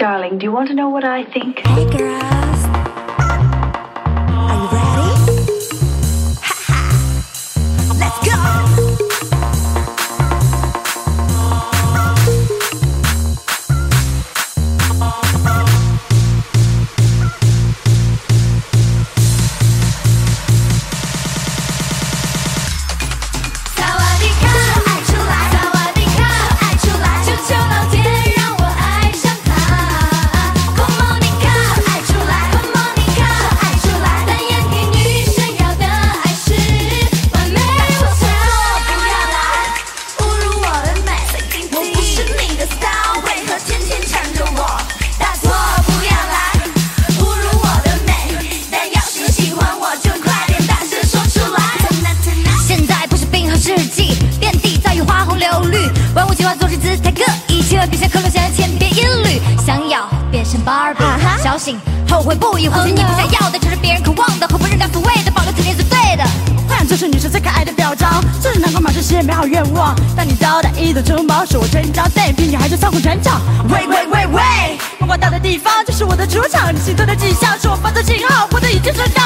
Darling, do you want to know what I think? Hey 万物进化总是姿态各异，千万别像克隆，想要千篇一律。想要变身芭比，小心后悔不已，或许你不想要的，只是别人渴望的，和不人敢所谓的，保留肯定是对的。幻想就是女生最可爱的表彰，这是难关马这些美好愿望。当你到达一座城堡，是我真招待，骗女孩就操控全场。喂喂喂喂，梦光到的地方就是我的主场，你心动的迹象是我发的信号，我的已经顺到，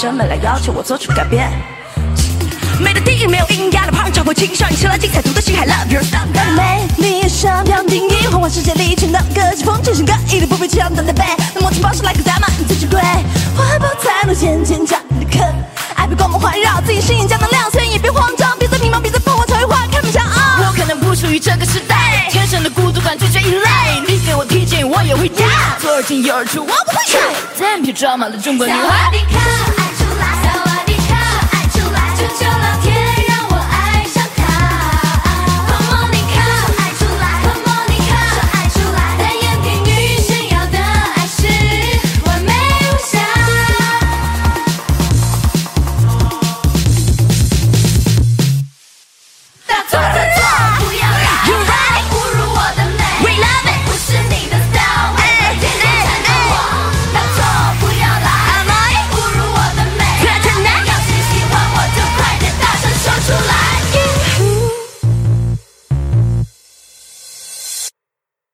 审美来要求我做出改变。美的定义没有阴压的胖超过青少年，生来精彩，独特心海 love your style。美丽上扬定义，幻幻世界里全当歌曲风，精神各异的不被强当的背，那么情报是来个咱们最珍贵。环保才能渐渐长你的坑，爱被光芒环绕，自己身影加能量，所以也别慌张，别再迷茫，别再彷徨，才会花开满墙啊！我可能不属于这个时代，天生的孤独感拒绝依赖。你给我提醒，我也会压。左耳进右耳出，我不会改。单皮装满了中国女孩